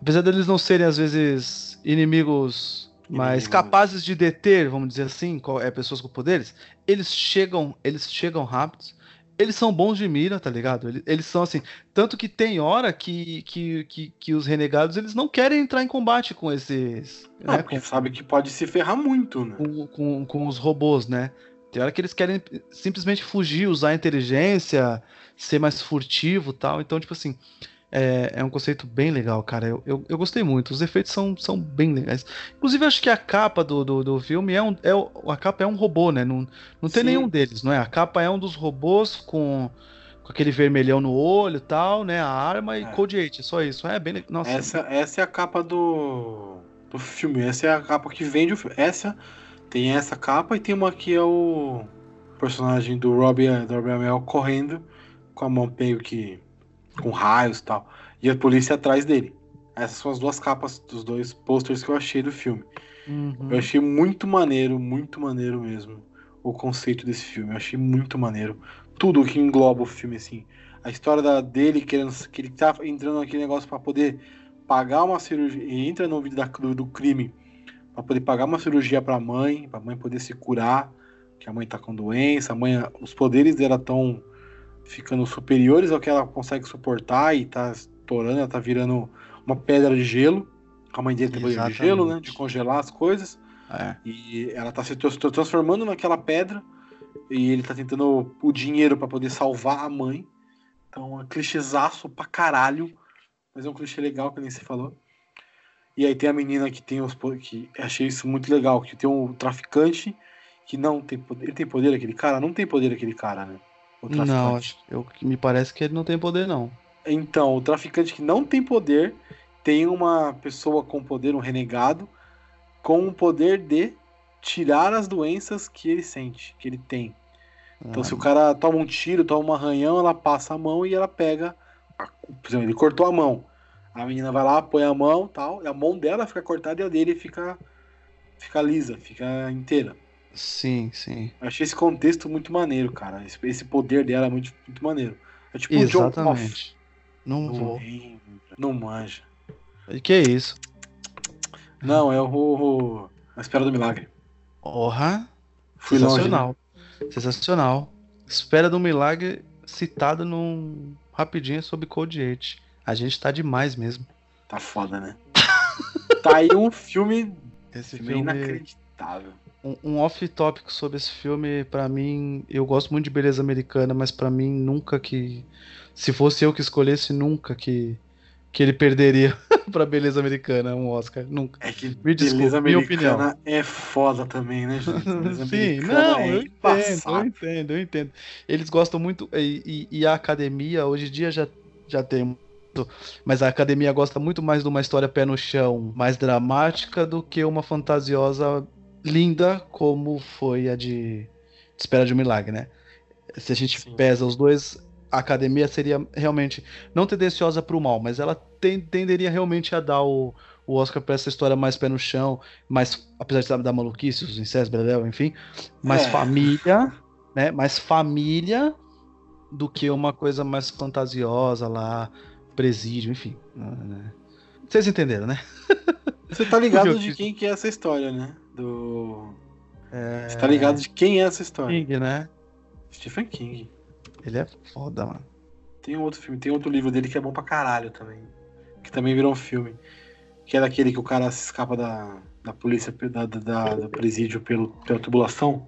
Apesar deles não serem, às vezes, inimigos mais Inimigos. capazes de deter, vamos dizer assim, qual- é, pessoas com poderes, eles chegam, eles chegam rápidos. Eles são bons de mira, tá ligado? Eles, eles são assim. Tanto que tem hora que, que, que, que os renegados eles não querem entrar em combate com esses. Não, né, porque com- sabe que pode se ferrar muito, né? com, com, com os robôs, né? Tem hora que eles querem simplesmente fugir, usar a inteligência, ser mais furtivo e tal. Então, tipo assim, é, é um conceito bem legal, cara. Eu, eu, eu gostei muito. Os efeitos são, são bem legais. Inclusive, acho que a capa do, do, do filme é um. É, a capa é um robô, né? Não, não tem Sim. nenhum deles, não é? A capa é um dos robôs com. Com aquele vermelhão no olho e tal, né? A arma e É. Code 8, só isso. É bem. Nossa, Essa, essa é a capa do, do filme. Essa é a capa que vende o filme. Essa tem essa capa e tem uma que é o personagem do Robbie, do Robbie Amell correndo com a mão meio que com raios e tal. E a polícia atrás dele. Essas são as duas capas dos dois posters que eu achei do filme. Uhum. Eu achei muito maneiro, muito maneiro mesmo o conceito desse filme. Eu achei muito maneiro. Tudo que engloba o filme, assim. A história da, dele, querendo, que ele tá entrando naquele negócio pra poder pagar uma cirurgia. E entra no vídeo da- do, do crime pra poder pagar uma cirurgia pra mãe, pra mãe poder se curar, que a mãe tá com doença, a mãe, os poderes dela estão ficando superiores ao que ela consegue suportar e tá estourando, ela tá virando uma pedra de gelo. A mãe dele tem poder de gelo, né? De congelar as coisas. É. E ela tá se tra- se transformando naquela pedra. E ele tá tentando o dinheiro pra poder salvar a mãe. Então é um clichêzaço pra caralho. Mas é um clichê legal, que nem você falou. E aí tem a menina que tem os que achei isso muito legal, que tem um traficante que não tem poder. Ele tem poder aquele cara? Não tem poder aquele cara, né? O Não, acho, eu, me parece que ele não tem poder, não. Então, o traficante que não tem poder tem uma pessoa com poder, um renegado, com o poder de tirar as doenças que ele sente, que ele tem. Então, Ah, se o cara toma um tiro, toma um arranhão, ela passa a mão e ela pega. a- Por exemplo, ele cortou a mão. A menina vai lá, põe a mão tal, e a mão dela fica cortada e a dele fica, fica lisa, fica inteira. Sim, sim. Eu achei esse contexto muito maneiro, cara. Esse, esse poder dela é muito, muito maneiro. É tipo o John Off. Exatamente. Não Não vou. lembra, não manja. Que isso? Não, é o, o A Espera do Milagre. Porra. Fui longe. né? Sensacional. Sensacional. Espera do milagre citada num rapidinho sobre Code 8. A gente tá demais mesmo. Tá foda, né? <laughs> tá aí um filme, Esse filme filme, inacreditável. Um, um off-tópico sobre esse filme, pra mim, eu gosto muito de beleza americana, mas pra mim nunca que se fosse eu que escolhesse, nunca que que ele perderia <laughs> pra beleza americana um Oscar, nunca. É que Me desculpe, beleza minha americana é foda também, né, gente? <laughs> Sim, não, é eu entendo, eu entendo, eu entendo. Eles gostam muito, e, e- e a academia, hoje em dia já, já tem mas a academia gosta muito mais de uma história pé no chão, mais dramática, do que uma fantasiosa linda, como foi a de, de Espera de um Milagre, né? Se a gente Sim. pesa os dois, a academia seria realmente não tendenciosa pro mal, mas ela ten- tenderia realmente a dar o, o Oscar pra essa história mais pé no chão, mais, apesar de dar maluquice, os incestos, Bredel, enfim, mais É. família, né? Mais família do que uma coisa mais fantasiosa lá, presídio, enfim. né? Vocês entenderam, né? Você tá ligado <laughs> de quem que é essa história, né? Do. É... Você tá ligado de quem é essa história? King, né? Stephen King. Ele é foda, mano. Tem outro filme, tem outro livro dele que é bom pra caralho também. Que também virou um filme. Que é daquele que o cara se escapa da, da polícia, da, da, do presídio pelo, pela tubulação.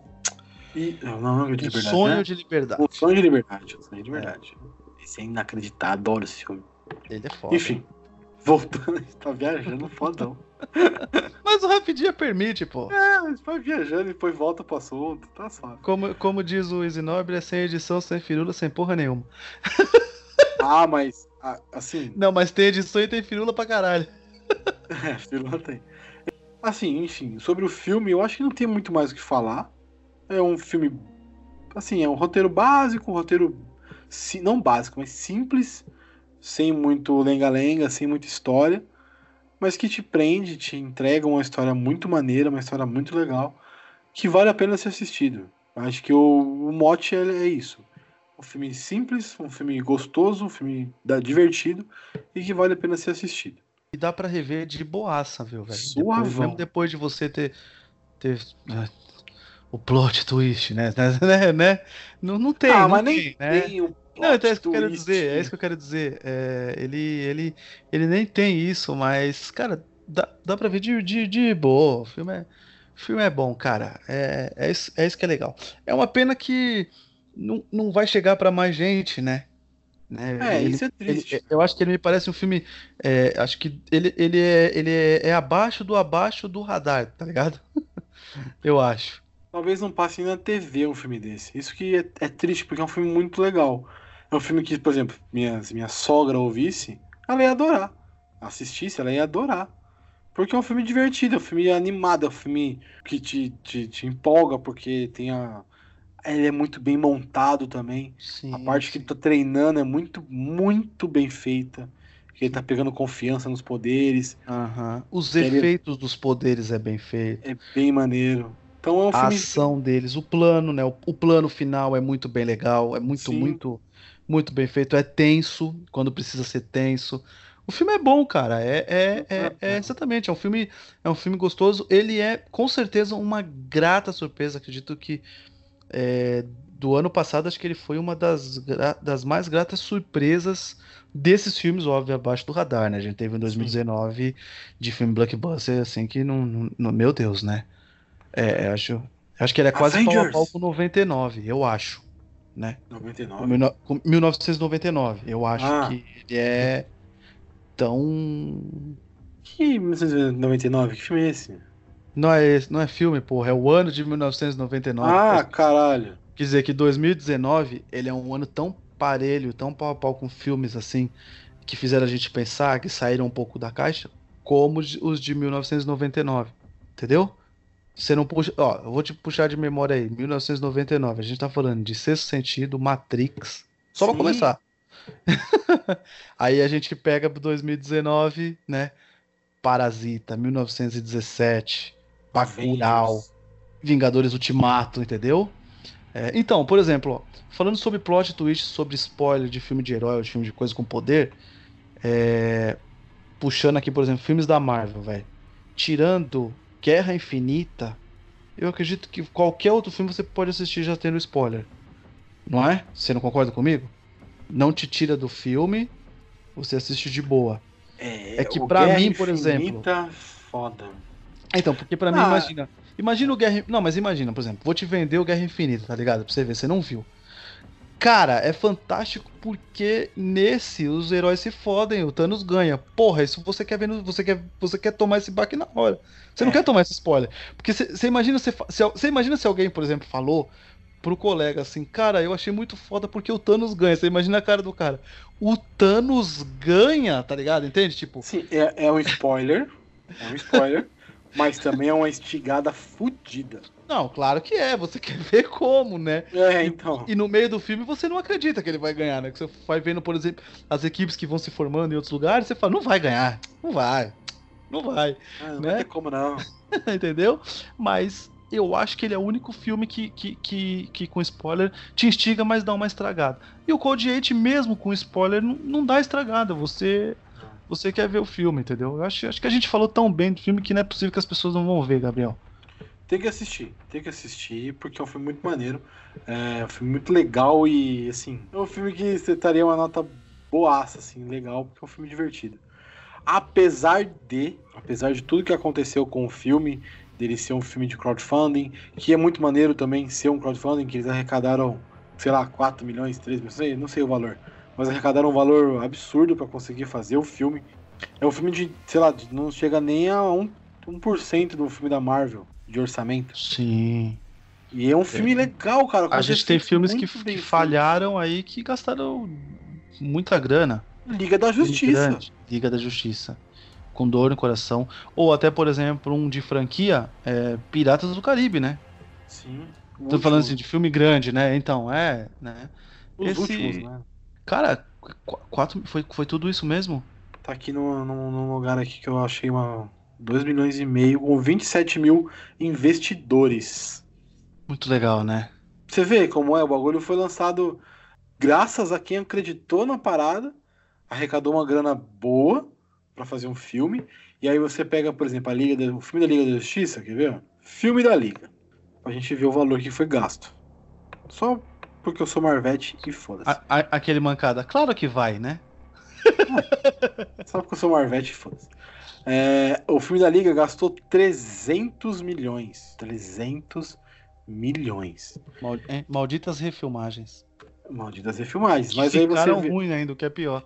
E, não, não é de liberdade. O sonho né? de liberdade. O sonho de liberdade. Sonho de liberdade. É. Esse é inacreditável, adoro esse filme. Ele é foda. Enfim, voltando, <laughs> tá viajando fodão. <laughs> Mas o Rapidinha permite, pô. É, vai viajando e depois volta pro assunto, tá só. Como, como diz o Isinobre, é sem edição, sem firula, sem porra nenhuma. <laughs> ah, mas, assim... Não, mas tem edição e tem firula pra caralho. <laughs> é, firula tem. Assim, enfim, sobre o filme, eu acho que não tem muito mais o que falar. É um filme, assim, é um roteiro básico, um roteiro, não básico, mas simples, sem muito lenga-lenga, sem muita história mas que te prende, te entrega uma história muito maneira, uma história muito legal, que vale a pena ser assistido. Acho que o, o mote é, é, isso. Um filme simples, um filme gostoso, um filme divertido e que vale a pena ser assistido. E dá para rever de boaça, viu, velho? Suavão. Depois, mesmo depois de você ter, ter né, o plot twist, né? <laughs> né? né? Não, não tem, ah, não mas tem, nem né? tem o não, então é isso que eu quero dizer. É isso que eu quero dizer. É, ele, ele, ele nem tem isso, mas, cara, dá, dá pra ver de, de, de boa. O filme é, o filme é bom, cara. É, é, isso, é isso que é legal. É uma pena que não, não vai chegar para mais gente, né? né? É, ele, isso é triste. Ele, eu acho que ele me parece um filme. É, acho que ele, ele, é, ele é, é abaixo do abaixo do radar, tá ligado? <laughs> eu acho. Talvez não passe na TV um filme desse. Isso que é, é, triste, porque é um filme muito legal. É um filme que, por exemplo, minha, minha sogra ouvisse, ela ia adorar. Assistisse, ela ia adorar. Porque é um filme divertido, é um filme animado, é um filme que te, te, te empolga, porque tem a. Ele é muito bem montado também. Sim, a parte sim. que ele tá treinando é muito, muito bem feita. Que ele tá pegando confiança nos poderes. Uhum. Os ele... efeitos dos poderes é bem feito. É bem maneiro. Então é um a filme. ação deles, o plano, né? O, o, plano final é muito bem legal, é muito, sim. muito muito bem feito, é tenso quando precisa ser tenso. O filme é bom, cara. É, é, é, é, exatamente, é um filme, é um filme gostoso. Ele é com certeza uma grata surpresa. Acredito que é, do ano passado acho que ele foi uma das, das mais gratas surpresas desses filmes, óbvio, abaixo do radar, né? A gente teve em 2019 Sim. de filme blockbuster assim que não, não, meu Deus, né? É, acho, acho que ele é quase Avengers. pau a pau com 99, eu acho né? 99? Com 1999. Eu acho ah. que ele é tão. Que 1999? Que filme é esse? Não é, esse, não é filme, porra. É o ano de 1999. Ah, caralho. Quer dizer que 2019 ele é um ano tão parelho, tão pau a pau com filmes assim, que fizeram a gente pensar, que saíram um pouco da caixa, como os de 1999. Entendeu? Você não puxa. Ó, eu vou te puxar de memória aí. 1999. A gente tá falando de Sexto Sentido, Matrix. Só Sim. pra começar. <laughs> aí a gente pega pro 2019, né? Parasita, 1917, Bacurau, Vingadores Ultimato, entendeu? É, então, por exemplo, ó, falando sobre plot twist, sobre spoiler de filme de herói ou de filme de coisa com poder, é, puxando aqui, por exemplo, filmes da Marvel, velho. Tirando Guerra Infinita, eu acredito que qualquer outro filme você pode assistir já tendo spoiler. Não é? Você não concorda comigo? Não te tira do filme, você assiste de boa. É, é que para mim, por Infinita, exemplo. Foda. Então, porque para ah. mim, imagina. Imagina o Guerra. Não, mas imagina, por exemplo, vou te vender o Guerra Infinita, tá ligado? Pra você ver, você não viu. Cara, é fantástico porque nesse os heróis se fodem, o Thanos ganha. Porra, isso você quer ver, no, você quer, você quer tomar esse baque na hora. Você é. não quer tomar esse spoiler, porque você imagina se, você imagina se alguém, por exemplo, falou pro colega assim, cara, eu achei muito foda porque o Thanos ganha. Você imagina a cara do cara. O Thanos ganha, tá ligado? Entende? Tipo. Sim, é, é um spoiler. É um spoiler. <laughs> mas também é uma estigada fodida. Não, claro que é. Você <laughs> quer ver como, né? É, então. E, e, no meio do filme você não acredita que ele vai ganhar, né? Que você vai vendo, por exemplo, as equipes que vão se formando em outros lugares, você fala, não vai ganhar. Não vai. Não vai. Ah, não né? tem como não. <laughs> Entendeu? Mas eu acho que ele é o único filme que, que, que, que, com spoiler te instiga, mas dá uma estragada. E o Code 8, mesmo com spoiler, não, não dá estragada. Você você quer ver o filme, entendeu? Eu acho, acho que a gente falou tão bem do filme que não é possível que as pessoas não vão ver, Gabriel. Tem que assistir, tem que assistir, porque é um filme muito maneiro. É um filme muito legal e, assim, é um filme que você estaria uma nota boaça, assim, legal, porque é um filme divertido. Apesar de, apesar de tudo que aconteceu com o filme, dele ser um filme de crowdfunding, que é muito maneiro também ser um crowdfunding, que eles arrecadaram, sei lá, 4 milhões, 3 milhões, não sei, não sei o valor, mas arrecadaram um valor absurdo para conseguir fazer o filme. É um filme de, sei lá, não chega nem a 1%, 1 do filme da Marvel de orçamento. Sim. E é um filme legal, cara. A gente tem filmes que, que falharam aí que gastaram muita grana. Liga da Justiça. Grande. Liga da Justiça. Com dor no coração. Ou até, por exemplo, um de franquia, é Piratas do Caribe, né? Sim. Tô último. falando assim de filme grande, né? Então, é, né? Os Esse... últimos, né? Cara, quatro, foi, foi tudo isso mesmo? Tá aqui num, num lugar aqui que eu achei uma 2 milhões e meio com 27 mil investidores. Muito legal, né? Você vê como é, o bagulho foi lançado graças a quem acreditou na parada, arrecadou uma grana boa para fazer um filme, e aí você pega, por exemplo, a Liga da, o filme da Liga da Justiça, quer ver? Filme da Liga. Pra gente ver o valor que foi gasto. Só porque eu sou Marvete e foda-se. Aquele mancada, claro que vai, né? <laughs> Só porque eu sou Marvete e foda-se. É, o filme da Liga gastou 300 milhões. 300 milhões. Malditas refilmagens. Malditas refilmagens. Mas aí você vê... ruim ainda, o que é pior.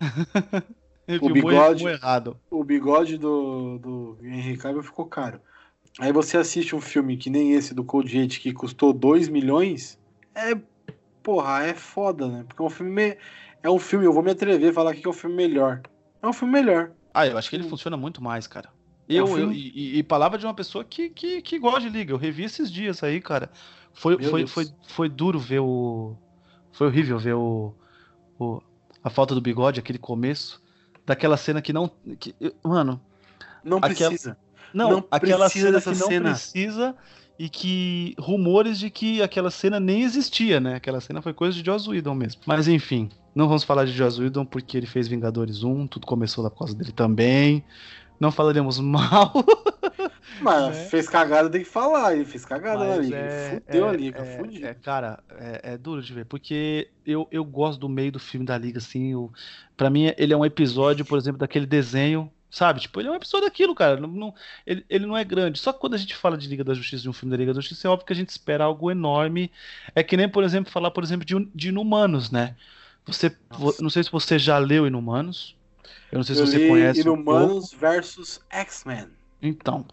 <laughs> o bigode, errado. O bigode do, do Henry Cavill ficou caro. Aí você assiste um filme que nem esse do Cold 8 que custou 2 milhões. É. Porra, é foda, né? Porque é um filme. Me... É um filme, eu vou me atrever a falar aqui que é um filme melhor. É um filme melhor. Ah, eu acho que ele funciona muito mais, cara. Eu, é um eu e, e, palavra de uma pessoa que, que, que gosta de liga. Eu revi esses dias aí, cara. Foi, foi, foi, foi duro ver o. Foi horrível ver o, o. A falta do bigode, aquele começo. Daquela cena que não. Que, mano. Não aquela, precisa. Não, não aquela cena que não cena. precisa e que rumores de que aquela cena nem existia, né? Aquela cena foi coisa de Joss Whedon mesmo. Mas enfim, não vamos falar de Joss Whedon porque ele fez Vingadores 1, tudo começou lá por causa dele também. Não falaremos <laughs> mal. Mas né? fez cagada, tem que falar. Ele fez cagada Mas liga. É, fudeu é, a liga, é, fudido. É, cara, é, é, duro de ver. Porque eu, eu gosto do meio do filme da liga, assim. Eu, pra mim, ele é um episódio, por exemplo, daquele desenho Sabe? Tipo, ele é um episódio daquilo, cara. Não, não, ele, ele não é grande. Só que quando a gente fala de Liga da Justiça, de um filme da Liga da Justiça, é óbvio que a gente espera algo enorme. É que nem, por exemplo, falar, por exemplo, de, de Inumanos, né? Você, não sei se você já leu Inumanos. Eu não sei se Eu você conhece. Inumanos um versus X-Men. Então,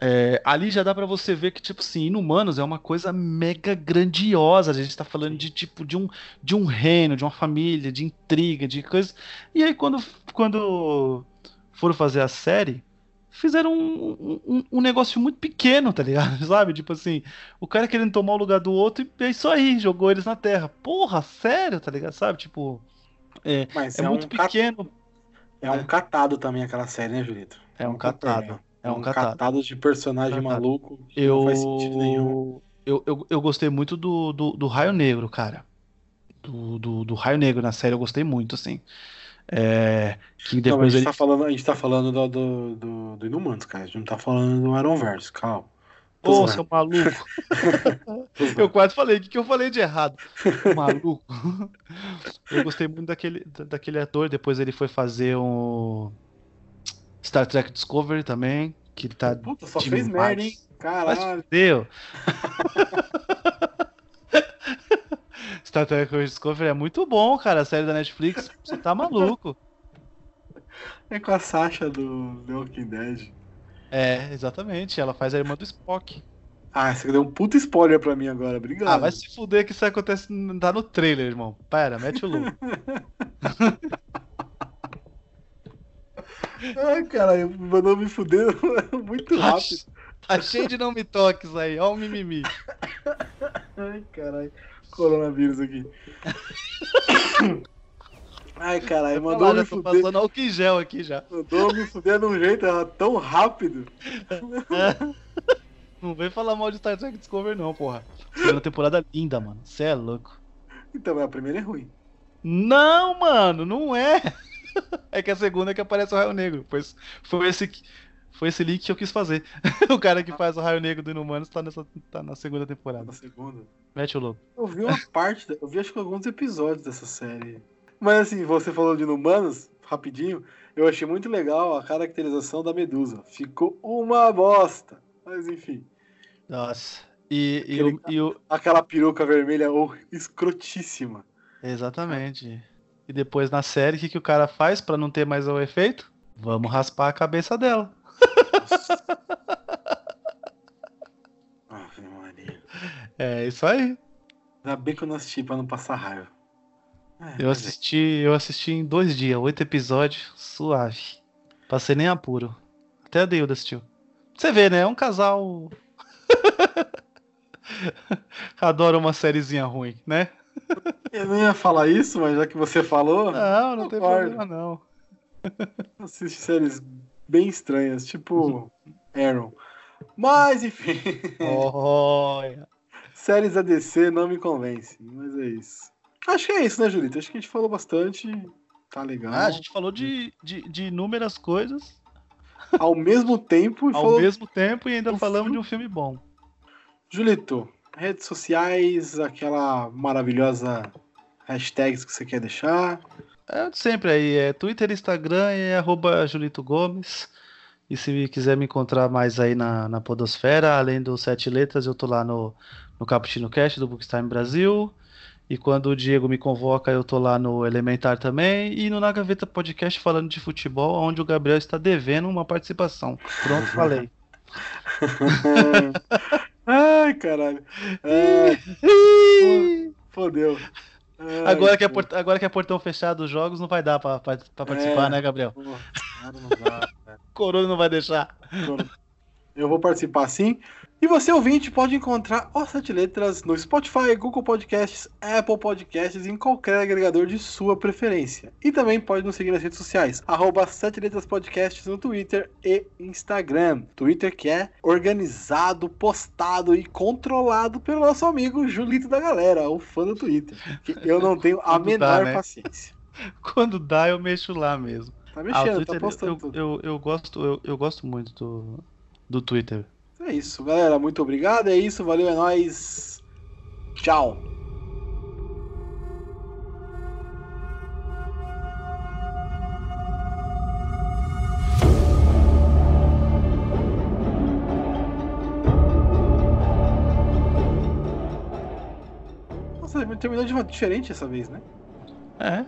é, ali já dá para você ver que, tipo assim, Inumanos é uma coisa mega grandiosa. A gente tá falando de, tipo, de um, de um reino, de uma família, de intriga, de coisas. E aí, quando, quando foram fazer a série, fizeram um, um, um, negócio muito pequeno, tá ligado? <laughs> Sabe? Tipo assim, o cara querendo tomar o lugar do outro e é isso aí, jogou eles na terra. Porra, sério, tá ligado? Sabe? Tipo, é, é, é muito um pequeno. É um catado também aquela série, né, Julito? É um catado. É um, catado. catado de personagem catado. maluco que eu... não faz sentido nenhum. Eu, eu, eu gostei muito do, do, do Raio Negro, cara. Do, do, do Raio Negro na série, eu gostei muito, assim. É, que depois não, a, gente ele... tá falando, a gente tá falando do, do, do, do Inumanos, cara. A gente não tá falando do Aronverse, calma. Pô, seu maluco. <laughs> <laughs> eu quase falei, o que, que eu falei de errado? Maluco. eu gostei muito daquele, daquele ator, depois ele foi fazer um Star Trek Discovery também, que ele tá. Puta, só fez merda, hein? Caralho. Deu. <laughs> Star Trek Discovery é muito bom, cara. A série da Netflix, você tá maluco. É com a Sasha do The Walking Dead. É, exatamente. Ela faz a irmã do Spock. Ah, você deu um puta spoiler pra mim agora, obrigado. Ah, vai se fuder que isso acontece. Tá no trailer, irmão. Pera, mete o louco. <laughs> Ai, caralho, mandou me fuder <laughs> muito tá rápido. Tá cheio de não me toques aí, ó o mimimi. Ai, caralho coronavírus aqui. <coughs> Ai, caralho, mandou falar, me fuder. Tô passando álcool em gel aqui já. Mandou me fuder de um jeito tão rápido. É. <laughs> Não vem falar mal de Star Trek Discovery não, porra. Segunda temporada linda, mano. Você é louco. Então, a primeira é ruim. Não, mano, não é. <laughs> É que a segunda é que aparece o Raio Negro. Pois foi esse, foi esse link que eu quis fazer. <laughs> o cara que faz o Raio Negro do Inumanos tá, nessa, tá na segunda temporada. Na segunda. Mete o louco. Eu vi uma parte, eu vi acho que alguns episódios dessa série. Mas assim, você falou de Inumanos, rapidinho, eu achei muito legal a caracterização da Medusa. Ficou uma bosta. Mas enfim. Nossa. E, e, Aquele e o- Aquela peruca vermelha oh, escrotíssima. Exatamente. E depois na série, o que, que o cara faz pra não ter mais o efeito? Vamos raspar a cabeça dela. Ave <laughs> É isso aí. Ainda bem que eu não assisti pra não passar raiva. É, Eu é. assisti, eu assisti em dois dias, oito episódios, suave. Passei nem apuro. Até a Deilda assistiu. Você vê, né? É um casal. <laughs> Adora uma sériezinha ruim, né? <laughs> Eu não ia falar isso, mas já que você falou, Não, não tem problema, não. <laughs> assiste séries bem estranhas, tipo Aaron. Mas enfim, Olha. Séries ADC não me convence, mas é isso. Acho que é isso, né, Julito? Acho que a gente falou bastante. Tá legal. Ah, a gente falou de, de, de inúmeras coisas Ao mesmo tempo, e ao falou... mesmo tempo e ainda um falamos filme- de um filme bom. Julito, redes sociais, aquela maravilhosa hashtags que você quer deixar. É sempre aí, é Twitter, Instagram e arroba Julito Gomes. E se quiser me encontrar mais aí na, na Podosfera, além do Sete Letras, eu tô lá no, no Cappuccino Cast do Bookstime Brasil. E quando o Diego me convoca, eu tô lá no Elementar também. E no Na Gaveta Podcast falando de futebol, onde o Gabriel está devendo uma participação. Pronto, falei. <laughs> Ai, caralho. <laughs> Ai, fodeu. Ai, Agora que, é port- agora que é portão fechado os jogos, não vai dar pra, pra, pra participar, É. né, Gabriel? Pô, cara, não dá. Corona não vai deixar. Eu vou participar sim. E você, ouvinte, pode encontrar os Sete Letras no Spotify, Google Podcasts, Apple Podcasts em qualquer agregador de sua preferência. E também pode nos seguir nas redes sociais, arroba Sete Letras Podcasts no Twitter e Instagram. Twitter que é organizado, postado e controlado pelo nosso amigo Julito da Galera, o fã do Twitter. Que eu não tenho a <laughs> Quando dá, menor né? paciência. <laughs> Quando dá, eu mexo lá mesmo. Tá Ah, o mexendo, Twitter, tá postando eu, eu, eu gosto, eu, eu gosto muito do, do Twitter. É isso, galera. Muito obrigado. É isso. Valeu, é nóis. Tchau. Terminou de uma diferente essa vez, né? É.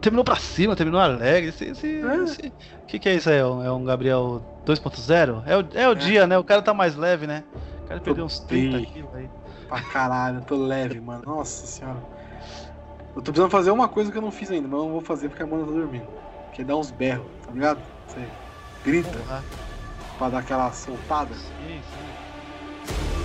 Terminou pra cima, terminou alegre. Esse, esse, É. esse- que, que é isso aí? É um, é um Gabriel 2.0? É o, é o dia, né? O cara tá mais leve, né? O cara perdeu uns 30 bem. quilos aí. Pra caralho, eu tô leve, mano. Nossa senhora. Eu tô precisando fazer uma coisa que eu não fiz ainda, mas eu não vou fazer porque a Amanda tá dormindo. Que é dar uns berros, tá ligado? Você grita Porra. pra dar aquela soltada. Sim, sim.